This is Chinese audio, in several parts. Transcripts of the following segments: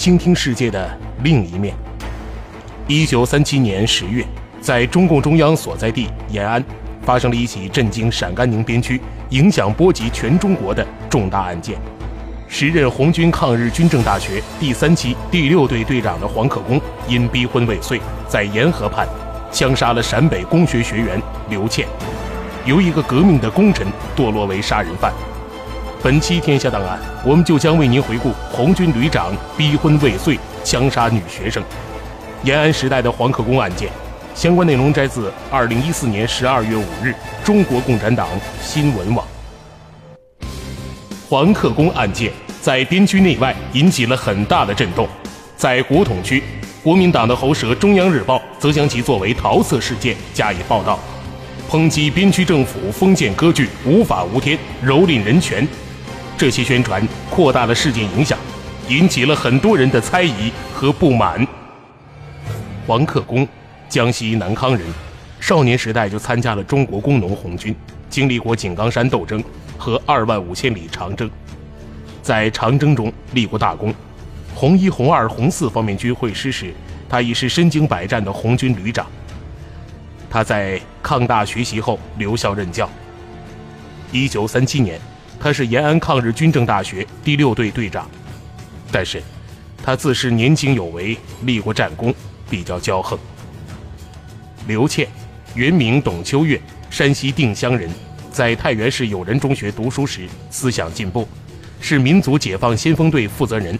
倾听世界的另一面。一九三七年十月，在中共中央所在地延安，发生了一起震惊陕甘宁边区、影响波及全中国的重大案件。时任红军抗日军政大学第三期第六队队长的黄克功，因逼婚未遂，在沿河畔枪杀了陕北工学学员刘倩，由一个革命的功臣堕落为杀人犯。本期《天下档案》，我们就将为您回顾红军旅长逼婚未遂、枪杀女学生，延安时代的黄克功案件。相关内容摘自二零一四年十二月五日中国共产党新闻网。黄克功案件在边区内外引起了很大的震动，在国统区，国民党的喉舌《中央日报》则将其作为桃色事件加以报道，抨击边区政府封建割据、无法无天、蹂躏人权。这些宣传扩大了事件影响，引起了很多人的猜疑和不满。黄克功，江西南康人，少年时代就参加了中国工农红军，经历过井冈山斗争和二万五千里长征，在长征中立过大功。红一、红二、红四方面军会师时，他已是身经百战的红军旅长。他在抗大学习后留校任教。一九三七年。他是延安抗日军政大学第六队队长，但是，他自恃年轻有为，立过战功，比较骄横。刘倩，原名董秋月，山西定襄人，在太原市友仁中学读书时思想进步，是民族解放先锋队负责人。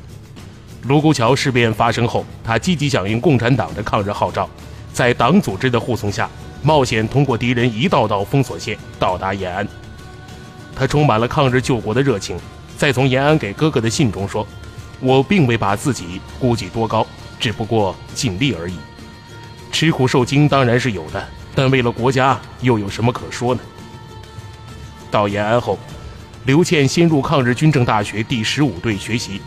卢沟桥事变发生后，他积极响应共产党的抗日号召，在党组织的护送下，冒险通过敌人一道道封锁线到达延安。他充满了抗日救国的热情，在从延安给哥哥的信中说：“我并未把自己估计多高，只不过尽力而已。吃苦受惊当然是有的，但为了国家又有什么可说呢？”到延安后，刘倩先入抗日军政大学第十五队学习，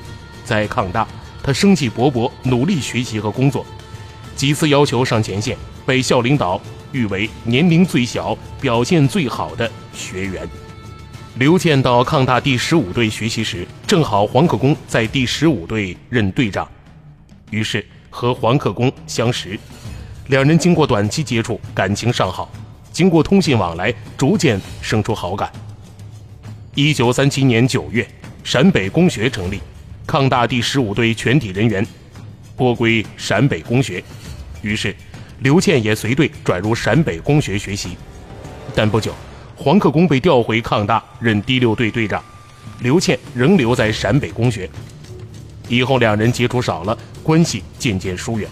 在抗大，他生气勃勃，努力学习和工作，几次要求上前线，被校领导誉为年龄最小、表现最好的学员。刘健到抗大第十五队学习时，正好黄克功在第十五队任队长，于是和黄克功相识。两人经过短期接触，感情尚好。经过通信往来，逐渐生出好感。一九三七年九月，陕北工学成立，抗大第十五队全体人员拨归陕北工学，于是刘健也随队转入陕北工学学习。但不久。黄克功被调回抗大任第六队队长，刘倩仍留在陕北工学。以后两人接触少了，关系渐渐疏远。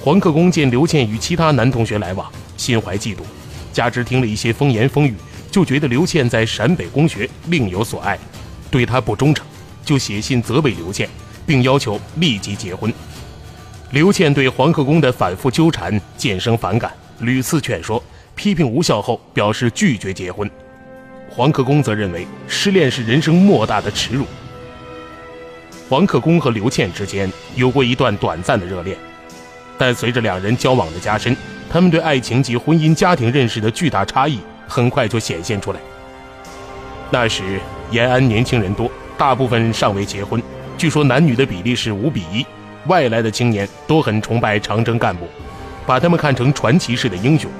黄克功见刘倩与其他男同学来往，心怀嫉妒，加之听了一些风言风语，就觉得刘倩在陕北工学另有所爱，对他不忠诚，就写信责备刘倩，并要求立即结婚。刘倩对黄克功的反复纠缠渐生反感，屡次劝说。批评无效后，表示拒绝结婚。黄克功则认为失恋是人生莫大的耻辱。黄克功和刘倩之间有过一段短暂的热恋，但随着两人交往的加深，他们对爱情及婚姻家庭认识的巨大差异很快就显现出来。那时延安年轻人多，大部分尚未结婚，据说男女的比例是五比一。外来的青年都很崇拜长征干部，把他们看成传奇式的英雄。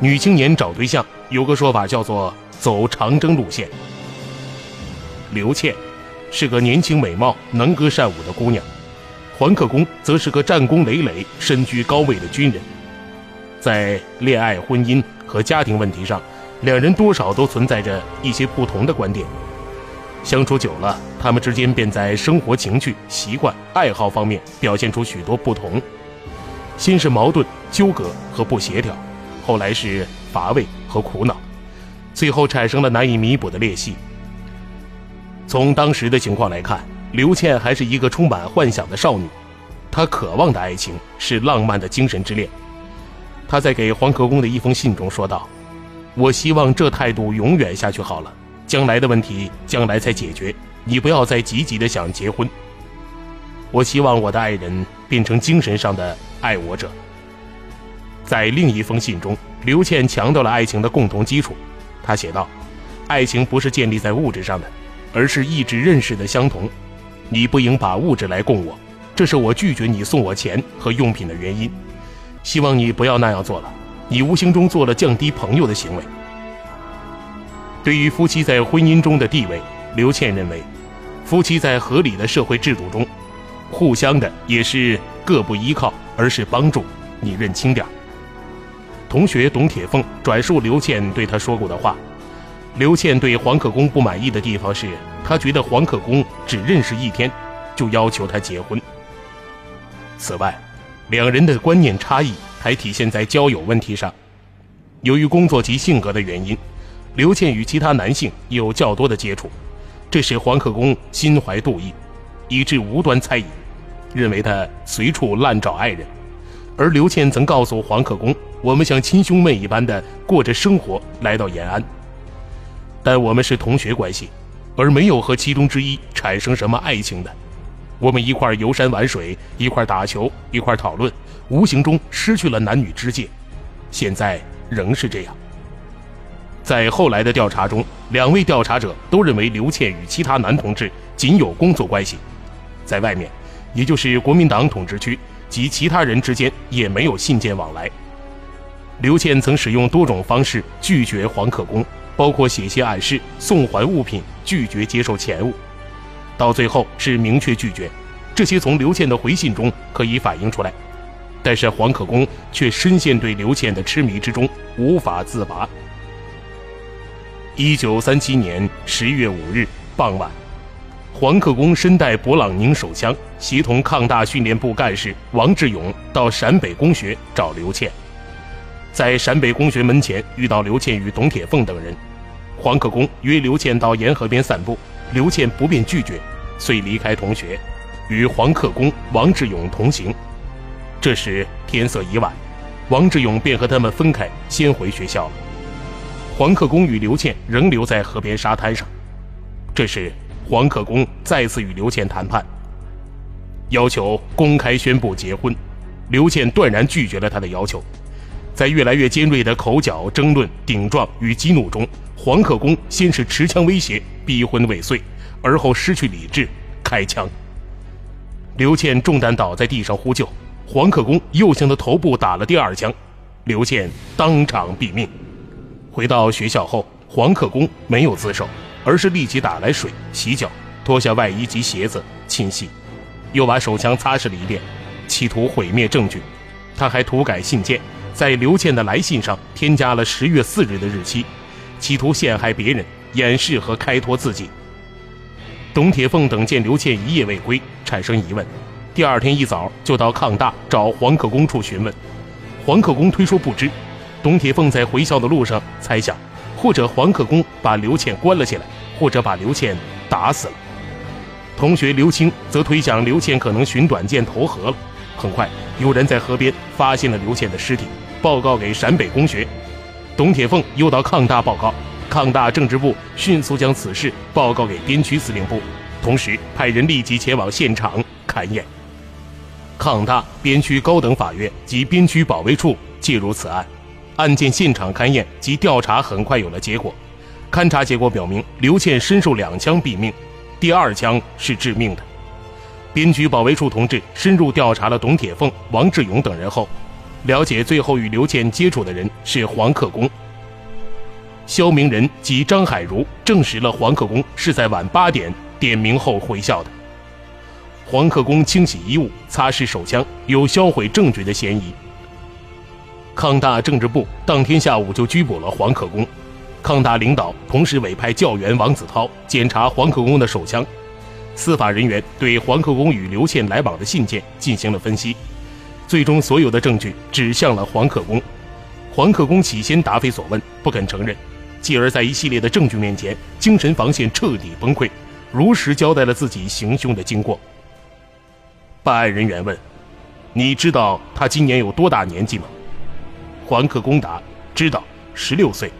女青年找对象有个说法叫做走长征路线。刘倩是个年轻美貌、能歌善舞的姑娘，黄克功则是个战功累累、身居高位的军人。在恋爱、婚姻和家庭问题上，两人多少都存在着一些不同的观点。相处久了，他们之间便在生活情趣、习惯、爱好方面表现出许多不同。先是矛盾、纠葛和不协调。后来是乏味和苦恼，最后产生了难以弥补的裂隙。从当时的情况来看，刘倩还是一个充满幻想的少女，她渴望的爱情是浪漫的精神之恋。她在给黄克功的一封信中说道：“我希望这态度永远下去好了，将来的问题将来再解决，你不要再积极的想结婚。我希望我的爱人变成精神上的爱我者。”在另一封信中，刘倩强调了爱情的共同基础。她写道：“爱情不是建立在物质上的，而是意志认识的相同。你不应把物质来供我，这是我拒绝你送我钱和用品的原因。希望你不要那样做了，你无形中做了降低朋友的行为。”对于夫妻在婚姻中的地位，刘倩认为，夫妻在合理的社会制度中，互相的也是各不依靠，而是帮助。你认清点。同学董铁凤转述刘倩对他说过的话：刘倩对黄克功不满意的地方是，他觉得黄克功只认识一天，就要求他结婚。此外，两人的观念差异还体现在交友问题上。由于工作及性格的原因，刘倩与其他男性有较多的接触，这使黄克功心怀妒意，以致无端猜疑，认为他随处滥找爱人。而刘倩曾告诉黄克功。我们像亲兄妹一般的过着生活，来到延安。但我们是同学关系，而没有和其中之一产生什么爱情的。我们一块游山玩水，一块打球，一块讨论，无形中失去了男女之界。现在仍是这样。在后来的调查中，两位调查者都认为刘倩与其他男同志仅有工作关系，在外面，也就是国民党统治区及其他人之间也没有信件往来。刘倩曾使用多种方式拒绝黄克功，包括写信暗示、送还物品、拒绝接受钱物，到最后是明确拒绝。这些从刘倩的回信中可以反映出来。但是黄克功却深陷对刘倩的痴迷之中，无法自拔。一九三七年十月五日傍晚，黄克功身带勃朗宁手枪，协同抗大训练部干事王志勇到陕北工学找刘倩。在陕北公学门前遇到刘倩与董铁凤等人，黄克功约刘倩到沿河边散步，刘倩不便拒绝，遂离开同学，与黄克功、王志勇同行。这时天色已晚，王志勇便和他们分开，先回学校了。黄克功与刘倩仍留在河边沙滩上。这时黄克功再次与刘倩谈判，要求公开宣布结婚，刘倩断然拒绝了他的要求。在越来越尖锐的口角、争论、顶撞与激怒中，黄克功先是持枪威胁，逼婚未遂，而后失去理智，开枪。刘倩中弹倒在地上呼救，黄克功又向他头部打了第二枪，刘倩当场毙命。回到学校后，黄克功没有自首，而是立即打来水洗脚，脱下外衣及鞋子清洗，又把手枪擦拭了一遍，企图毁灭证据。他还涂改信件。在刘倩的来信上添加了十月四日的日期，企图陷害别人，掩饰和开脱自己。董铁凤等见刘倩一夜未归，产生疑问，第二天一早就到抗大找黄克功处询问。黄克功推说不知。董铁凤在回校的路上猜想，或者黄克功把刘倩关了起来，或者把刘倩打死了。同学刘青则推想刘倩可能寻短见投河了。很快，有人在河边发现了刘倩的尸体。报告给陕北工学，董铁凤又到抗大报告，抗大政治部迅速将此事报告给边区司令部，同时派人立即前往现场勘验。抗大边区高等法院及边区保卫处介入此案，案件现场勘验及调查很快有了结果，勘查结果表明刘倩身受两枪毙命，第二枪是致命的。边区保卫处同志深入调查了董铁凤、王志勇等人后。了解最后与刘倩接触的人是黄克功。肖明仁及张海如证实了黄克功是在晚八点点名后回校的。黄克功清洗衣物、擦拭手枪，有销毁证据的嫌疑。抗大政治部当天下午就拘捕了黄克功。抗大领导同时委派教员王子涛检查黄克功的手枪。司法人员对黄克功与刘倩来往的信件进行了分析。最终，所有的证据指向了黄克功。黄克功起先答非所问，不肯承认，继而在一系列的证据面前，精神防线彻底崩溃，如实交代了自己行凶的经过。办案人员问：“你知道他今年有多大年纪吗？”黄克公答：“知道，十六岁。”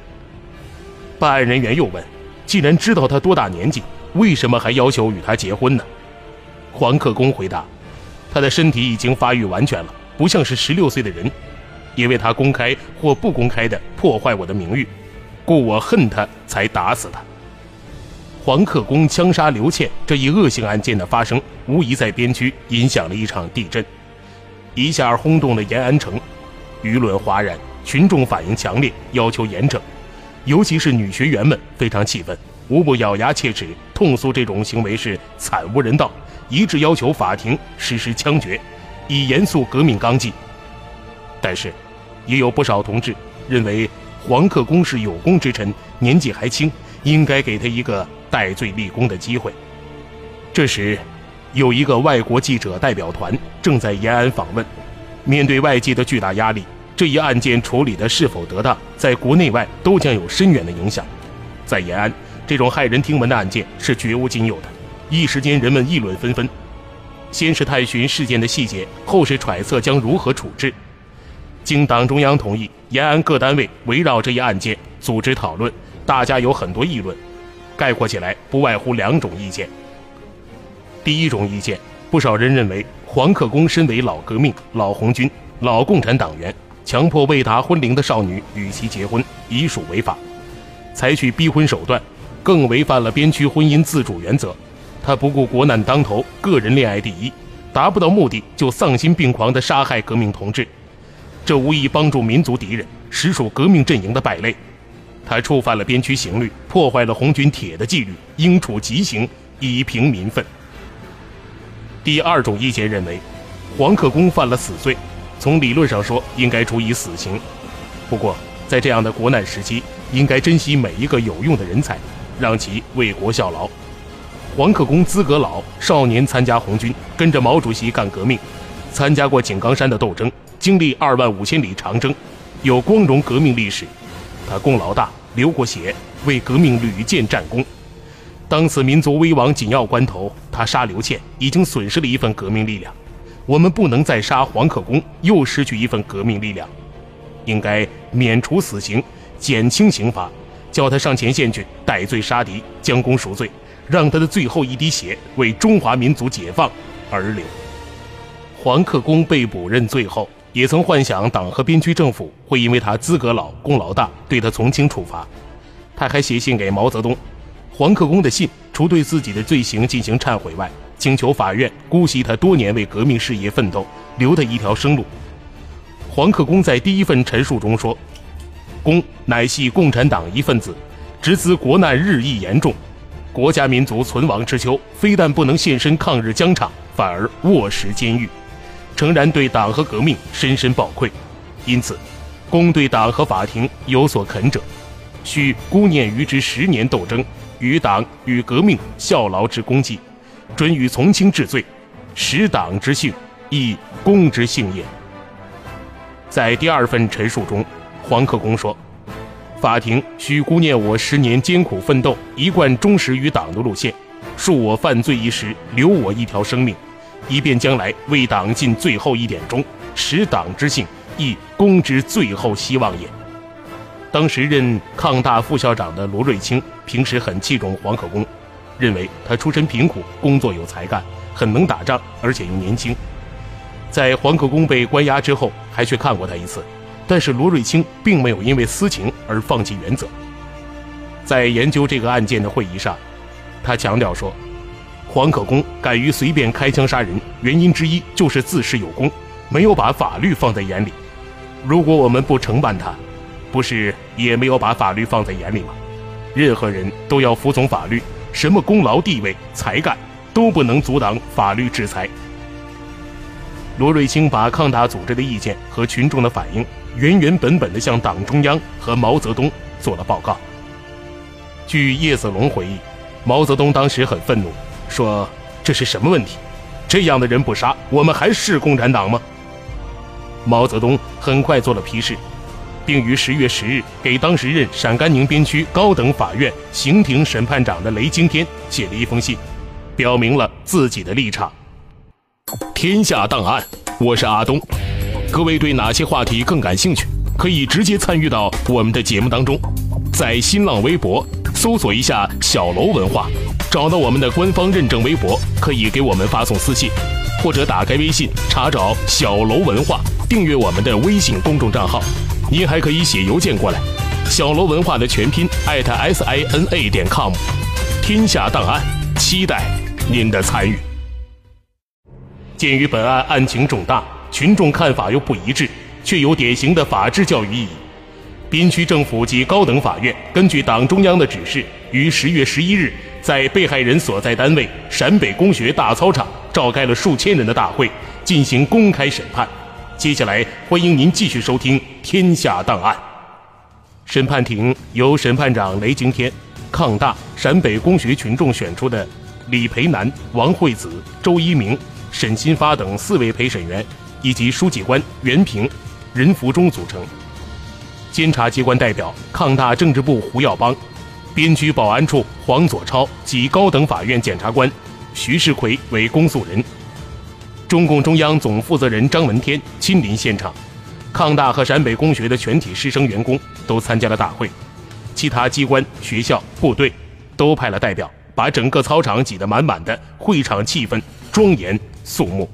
办案人员又问：“既然知道他多大年纪，为什么还要求与他结婚呢？”黄克公回答：“他的身体已经发育完全了，不像是十六岁的人。因为他公开或不公开的破坏我的名誉，故我恨他，才打死他。”黄克功枪杀刘倩这一恶性案件的发生，无疑在边区影响了一场地震，一下轰动了延安城，舆论哗然，群众反应强烈，要求严惩，尤其是女学员们非常气愤，无不咬牙切齿，痛诉这种行为是惨无人道，一致要求法庭实施枪决，以严肃革命纲纪。但是，也有不少同志认为黄克功是有功之臣，年纪还轻，应该给他一个。戴罪立功的机会。这时，有一个外国记者代表团正在延安访问。面对外界的巨大压力，这一案件处理的是否得当，在国内外都将有深远的影响。在延安，这种骇人听闻的案件是绝无仅有的。一时间，人们议论纷纷。先是探寻事件的细节，后是揣测将如何处置。经党中央同意，延安各单位围绕这一案件组织讨论，大家有很多议论。概括起来，不外乎两种意见。第一种意见，不少人认为黄克功身为老革命、老红军、老共产党员，强迫未达婚龄的少女与其结婚，已属违法；采取逼婚手段，更违反了边区婚姻自主原则。他不顾国难当头，个人恋爱第一，达不到目的就丧心病狂地杀害革命同志，这无疑帮助民族敌人，实属革命阵营的败类。他触犯了边区刑律，破坏了红军铁的纪律，应处极刑以平民愤。第二种意见认为，黄克功犯了死罪，从理论上说应该处以死刑。不过，在这样的国难时期，应该珍惜每一个有用的人才，让其为国效劳。黄克功资格老，少年参加红军，跟着毛主席干革命，参加过井冈山的斗争，经历二万五千里长征，有光荣革命历史。他功劳大，流过血，为革命屡建战功。当此民族危亡紧要关头，他杀刘倩，已经损失了一份革命力量。我们不能再杀黄克功，又失去一份革命力量。应该免除死刑，减轻刑罚，叫他上前线去戴罪杀敌，将功赎罪，让他的最后一滴血为中华民族解放而流。黄克功被捕认罪后。也曾幻想党和边区政府会因为他资格老、功劳大，对他从轻处罚。他还写信给毛泽东。黄克功的信除对自己的罪行进行忏悔外，请求法院姑息他多年为革命事业奋斗，留他一条生路。黄克功在第一份陈述中说：“公乃系共产党一份子，直资国难日益严重，国家民族存亡之秋，非但不能现身抗日疆场，反而卧石监狱。”诚然对党和革命深深抱愧，因此，公对党和法庭有所恳者，须孤念于之十年斗争，与党与革命效劳之功绩，准予从轻治罪，使党之幸，亦公之幸也。在第二份陈述中，黄克功说：“法庭需孤念我十年艰苦奋斗，一贯忠实于党的路线，恕我犯罪一时，留我一条生命。”以便将来为党尽最后一点忠，使党之幸，亦公之最后希望也。当时任抗大副校长的罗瑞卿平时很器重黄克功，认为他出身贫苦，工作有才干，很能打仗，而且又年轻。在黄克功被关押之后，还去看过他一次，但是罗瑞卿并没有因为私情而放弃原则。在研究这个案件的会议上，他强调说。黄可功敢于随便开枪杀人，原因之一就是自恃有功，没有把法律放在眼里。如果我们不惩办他，不是也没有把法律放在眼里吗？任何人都要服从法律，什么功劳、地位、才干都不能阻挡法律制裁。罗瑞卿把抗大组织的意见和群众的反应原原本本地向党中央和毛泽东做了报告。据叶子龙回忆，毛泽东当时很愤怒。说这是什么问题？这样的人不杀，我们还是共产党吗？毛泽东很快做了批示：并于十月十日给当时任陕甘宁边区高等法院刑庭审判长的雷惊天写了一封信，表明了自己的立场。天下档案，我是阿东。各位对哪些话题更感兴趣？可以直接参与到我们的节目当中，在新浪微博搜索一下“小楼文化”，找到我们的官方认证微博，可以给我们发送私信，或者打开微信查找“小楼文化”，订阅我们的微信公众账号。您还可以写邮件过来，“小楼文化”的全拼艾特 s i n a 点 com。天下档案，期待您的参与。鉴于本案案情重大，群众看法又不一致。却有典型的法治教育意义。边区政府及高等法院根据党中央的指示，于十月十一日在被害人所在单位陕北工学大操场召开了数千人的大会，进行公开审判。接下来，欢迎您继续收听《天下档案》。审判庭由审判长雷惊天、抗大陕北工学群众选出的李培南、王惠子、周一鸣、沈新发等四位陪审员，以及书记官袁平。任福忠组成监察机关代表，抗大政治部胡耀邦，边区保安处黄佐超及高等法院检察官徐世奎为公诉人。中共中央总负责人张闻天亲临现场，抗大和陕北工学的全体师生员工都参加了大会，其他机关、学校、部队都派了代表，把整个操场挤得满满的，会场气氛庄严肃穆。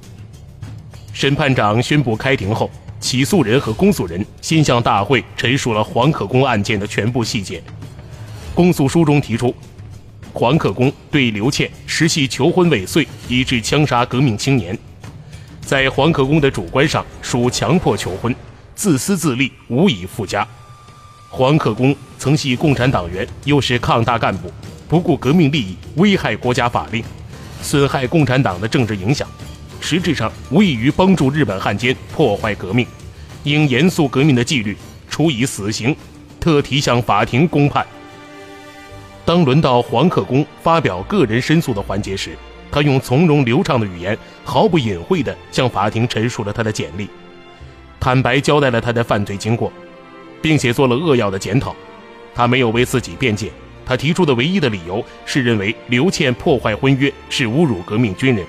审判长宣布开庭后。起诉人和公诉人先向大会陈述了黄可功案件的全部细节。公诉书中提出，黄可功对刘倩实系求婚未遂，以致枪杀革命青年。在黄可功的主观上属强迫求婚，自私自利，无以复加。黄可功曾系共产党员，又是抗大干部，不顾革命利益，危害国家法令，损害共产党的政治影响。实质上无异于帮助日本汉奸破坏革命，应严肃革命的纪律，处以死刑，特提向法庭公判。当轮到黄克功发表个人申诉的环节时，他用从容流畅的语言，毫不隐晦地向法庭陈述了他的简历，坦白交代了他的犯罪经过，并且做了扼要的检讨。他没有为自己辩解，他提出的唯一的理由是认为刘倩破坏婚约是侮辱革命军人。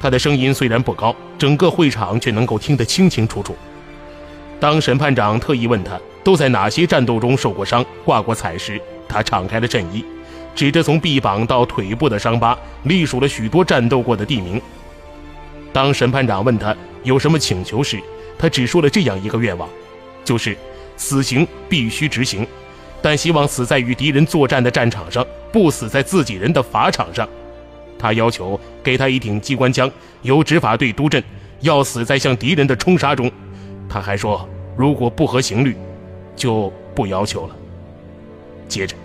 他的声音虽然不高，整个会场却能够听得清清楚楚。当审判长特意问他都在哪些战斗中受过伤、挂过彩时，他敞开了衬衣，指着从臂膀到腿部的伤疤，隶数了许多战斗过的地名。当审判长问他有什么请求时，他只说了这样一个愿望，就是死刑必须执行，但希望死在与敌人作战的战场上，不死在自己人的法场上。他要求给他一挺机关枪，由执法队督阵，要死在向敌人的冲杀中。他还说，如果不合刑律，就不要求了。接着，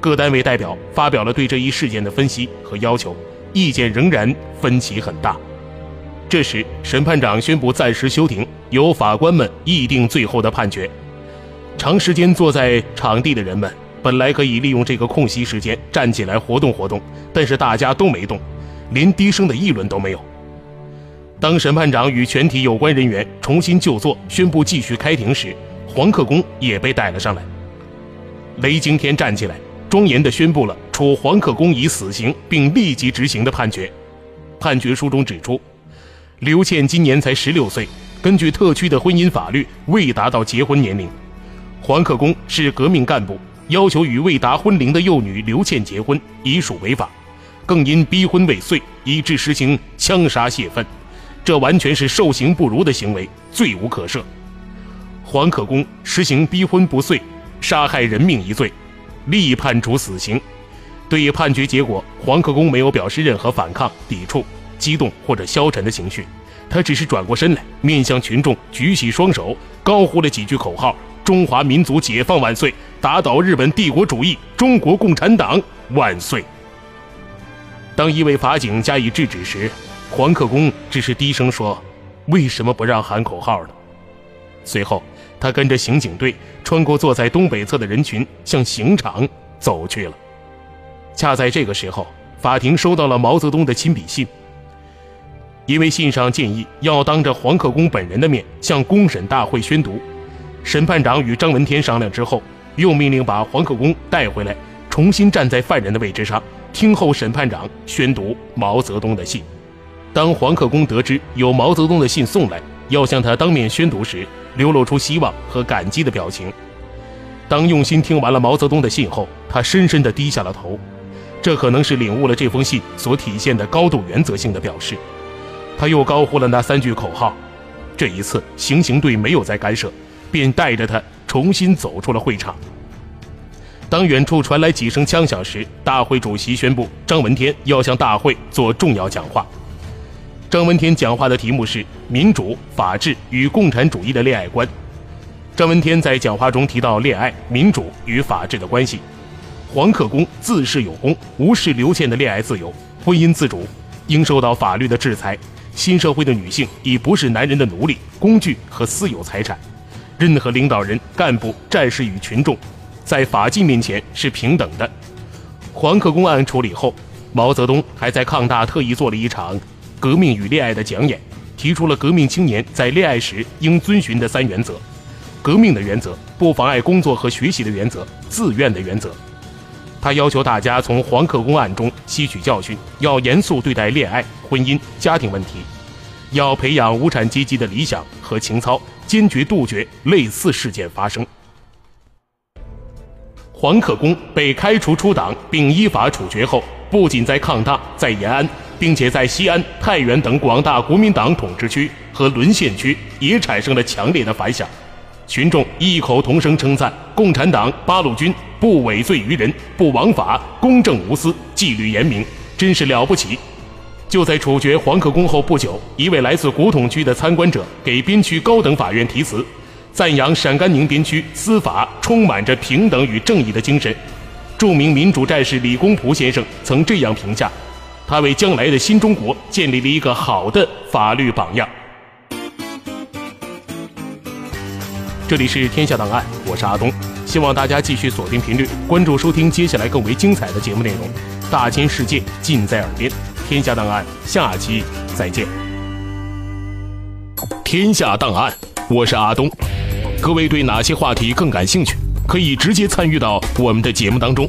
各单位代表发表了对这一事件的分析和要求，意见仍然分歧很大。这时，审判长宣布暂时休庭，由法官们议定最后的判决。长时间坐在场地的人们。本来可以利用这个空隙时间站起来活动活动，但是大家都没动，连低声的议论都没有。当审判长与全体有关人员重新就座，宣布继续开庭时，黄克功也被带了上来。雷惊天站起来，庄严地宣布了处黄克功以死刑并立即执行的判决。判决书中指出，刘倩今年才十六岁，根据特区的婚姻法律，未达到结婚年龄。黄克功是革命干部。要求与未达婚龄的幼女刘倩结婚，已属违法，更因逼婚未遂，以致实行枪杀泄愤，这完全是受刑不如的行为，罪无可赦。黄克功实行逼婚不遂、杀害人命一罪，立判处死刑。对于判决结果，黄克功没有表示任何反抗、抵触、激动或者消沉的情绪，他只是转过身来，面向群众举起双手，高呼了几句口号。中华民族解放万岁！打倒日本帝国主义！中国共产党万岁！当一位法警加以制止时，黄克功只是低声说：“为什么不让喊口号呢？”随后，他跟着刑警队穿过坐在东北侧的人群，向刑场走去了。恰在这个时候，法庭收到了毛泽东的亲笔信，因为信上建议要当着黄克功本人的面向公审大会宣读。审判长与张闻天商量之后，又命令把黄克功带回来，重新站在犯人的位置上，听候审判长宣读毛泽东的信。当黄克功得知有毛泽东的信送来，要向他当面宣读时，流露出希望和感激的表情。当用心听完了毛泽东的信后，他深深地低下了头。这可能是领悟了这封信所体现的高度原则性的表示。他又高呼了那三句口号。这一次，行刑队没有再干涉，便带着他重新走出了会场。当远处传来几声枪响时，大会主席宣布张闻天要向大会做重要讲话。张闻天讲话的题目是“民主、法治与共产主义的恋爱观”。张闻天在讲话中提到恋爱、民主与法治的关系。黄克功自恃有功，无视刘倩的恋爱自由、婚姻自主，应受到法律的制裁。新社会的女性已不是男人的奴隶、工具和私有财产。任何领导人、干部、战士与群众，在法纪面前是平等的。黄克功案处理后，毛泽东还在抗大特意做了一场革命与恋爱的讲演，提出了革命青年在恋爱时应遵循的三原则：革命的原则、不妨碍工作和学习的原则、自愿的原则。他要求大家从黄克功案中吸取教训，要严肃对待恋爱、婚姻、家庭问题，要培养无产阶级的理想和情操，坚决杜绝类似事件发生。黄克功被开除出党并依法处决后，不仅在抗大、在延安，并且在西安、太原等广大国民党统治区和沦陷区也产生了强烈的反响。群众异口同声称赞共产党八路军不畏罪于人，不枉法，公正无私，纪律严明，真是了不起。就在处决黄克功后不久，一位来自古董区的参观者给边区高等法院题词，赞扬陕甘宁边区司法充满着平等与正义的精神。著名民主战士李公朴先生曾这样评价：他为将来的新中国建立了一个好的法律榜样。这里是天下档案，我是阿东，希望大家继续锁定频率，关注收听接下来更为精彩的节目内容。大千世界尽在耳边，天下档案，下期再见。天下档案，我是阿东。各位对哪些话题更感兴趣？可以直接参与到我们的节目当中，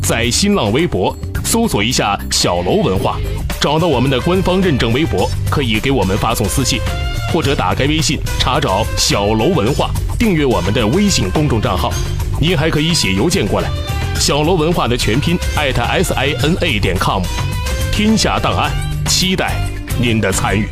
在新浪微博搜索一下“小楼文化”，找到我们的官方认证微博，可以给我们发送私信，或者打开微信查找“小楼文化”。订阅我们的微信公众账号，您还可以写邮件过来。小楼文化的全拼艾特 s i n a 点 com，天下档案，期待您的参与。